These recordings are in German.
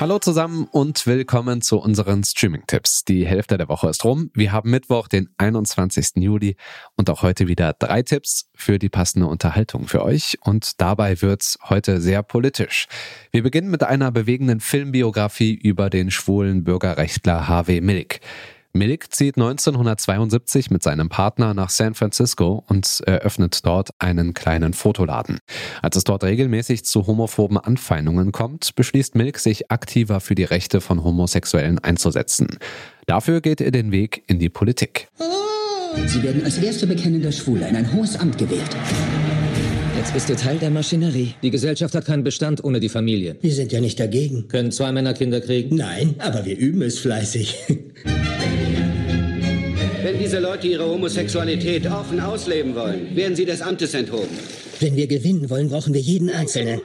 Hallo zusammen und willkommen zu unseren Streaming-Tipps. Die Hälfte der Woche ist rum. Wir haben Mittwoch, den 21. Juli und auch heute wieder drei Tipps für die passende Unterhaltung für euch. Und dabei wird's heute sehr politisch. Wir beginnen mit einer bewegenden Filmbiografie über den schwulen Bürgerrechtler Harvey Milk. Milk zieht 1972 mit seinem Partner nach San Francisco und eröffnet dort einen kleinen Fotoladen. Als es dort regelmäßig zu homophoben Anfeindungen kommt, beschließt Milk, sich aktiver für die Rechte von Homosexuellen einzusetzen. Dafür geht er den Weg in die Politik. Sie werden als erster bekennender Schwuler in ein hohes Amt gewählt. Jetzt bist du Teil der Maschinerie. Die Gesellschaft hat keinen Bestand ohne die Familie. Wir sind ja nicht dagegen. Können zwei Männer Kinder kriegen? Nein, aber wir üben es fleißig. Wenn diese Leute ihre Homosexualität offen ausleben wollen, werden sie des Amtes enthoben. Wenn wir gewinnen wollen, brauchen wir jeden Einzelnen.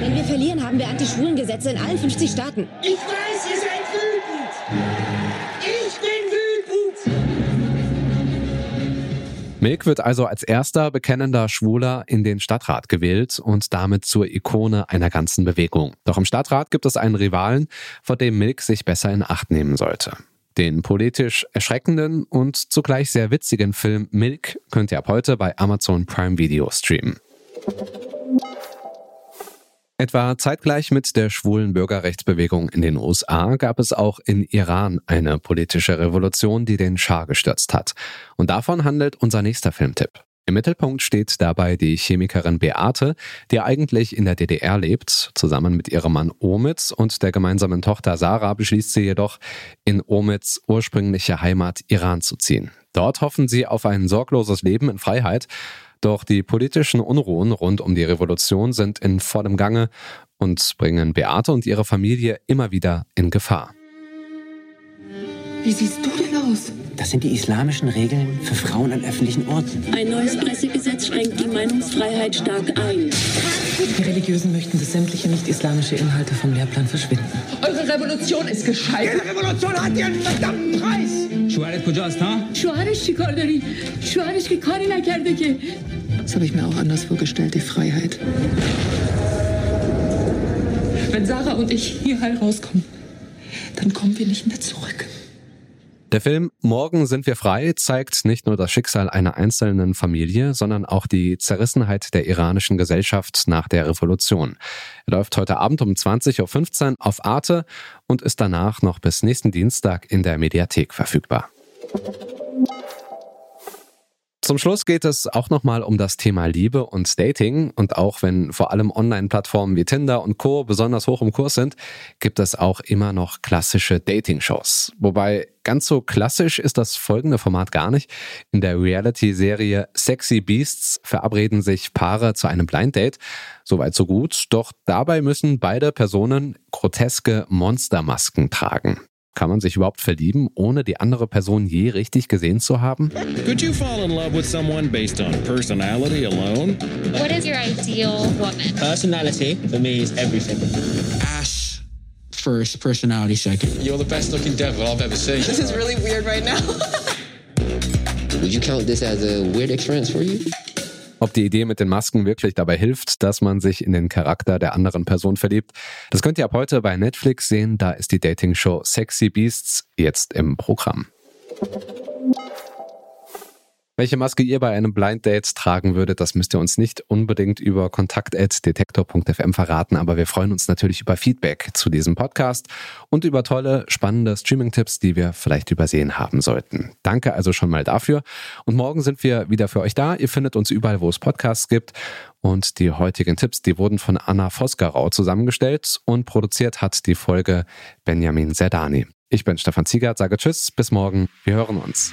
Wenn wir verlieren, haben wir Anti-Schwulen-Gesetze in allen 50 Staaten. Ich weiß, ihr seid wütend. Ich bin wütend. Milk wird also als erster bekennender Schwuler in den Stadtrat gewählt und damit zur Ikone einer ganzen Bewegung. Doch im Stadtrat gibt es einen Rivalen, vor dem Milk sich besser in Acht nehmen sollte. Den politisch erschreckenden und zugleich sehr witzigen Film Milk könnt ihr ab heute bei Amazon Prime Video streamen. Etwa zeitgleich mit der schwulen Bürgerrechtsbewegung in den USA gab es auch in Iran eine politische Revolution, die den Schah gestürzt hat. Und davon handelt unser nächster Filmtipp. Im Mittelpunkt steht dabei die Chemikerin Beate, die eigentlich in der DDR lebt. Zusammen mit ihrem Mann Omid und der gemeinsamen Tochter Sarah beschließt sie jedoch, in Omids ursprüngliche Heimat Iran zu ziehen. Dort hoffen sie auf ein sorgloses Leben in Freiheit. Doch die politischen Unruhen rund um die Revolution sind in vollem Gange und bringen Beate und ihre Familie immer wieder in Gefahr. Wie siehst du denn aus? Das sind die islamischen Regeln für Frauen an öffentlichen Orten. Ein neues Pressegesetz schränkt die Meinungsfreiheit stark ein. Die Religiösen möchten, dass sämtliche nicht-islamische Inhalte vom Lehrplan verschwinden. Eure Revolution ist gescheitert. Jede Revolution hat ihren verdammten Preis. Schuharet kujast, ha? Schuharet chikardari. Schuharet kikari nakerde ke. Das habe ich mir auch anders vorgestellt, die Freiheit. Wenn Sarah und ich hier heil rauskommen, dann kommen wir nicht mehr zurück. Der Film Morgen sind wir frei zeigt nicht nur das Schicksal einer einzelnen Familie, sondern auch die Zerrissenheit der iranischen Gesellschaft nach der Revolution. Er läuft heute Abend um 20.15 Uhr auf Arte und ist danach noch bis nächsten Dienstag in der Mediathek verfügbar. Zum Schluss geht es auch nochmal um das Thema Liebe und Dating. Und auch wenn vor allem Online-Plattformen wie Tinder und Co. besonders hoch im Kurs sind, gibt es auch immer noch klassische Dating-Shows. Wobei ganz so klassisch ist das folgende Format gar nicht. In der Reality-Serie Sexy Beasts verabreden sich Paare zu einem Blind Date. Soweit so gut. Doch dabei müssen beide Personen groteske Monstermasken tragen. Kann man sich überhaupt verlieben, ohne die andere Person je richtig gesehen zu haben? Could you fall in love with someone based on personality alone? What is your ideal woman? Personality for me is everything. Ass first, personality second. You're the best looking devil I've ever seen. This is really weird right now. Would you count this as a weird experience for you? Ob die Idee mit den Masken wirklich dabei hilft, dass man sich in den Charakter der anderen Person verliebt, das könnt ihr ab heute bei Netflix sehen. Da ist die Dating-Show Sexy Beasts jetzt im Programm. Welche Maske ihr bei einem Blind Date tragen würdet, das müsst ihr uns nicht unbedingt über kontakt.detektor.fm verraten, aber wir freuen uns natürlich über Feedback zu diesem Podcast und über tolle, spannende Streaming-Tipps, die wir vielleicht übersehen haben sollten. Danke also schon mal dafür. Und morgen sind wir wieder für euch da. Ihr findet uns überall, wo es Podcasts gibt. Und die heutigen Tipps, die wurden von Anna Vosgerau zusammengestellt und produziert hat die Folge Benjamin Zerdani. Ich bin Stefan Ziegert, sage Tschüss, bis morgen. Wir hören uns.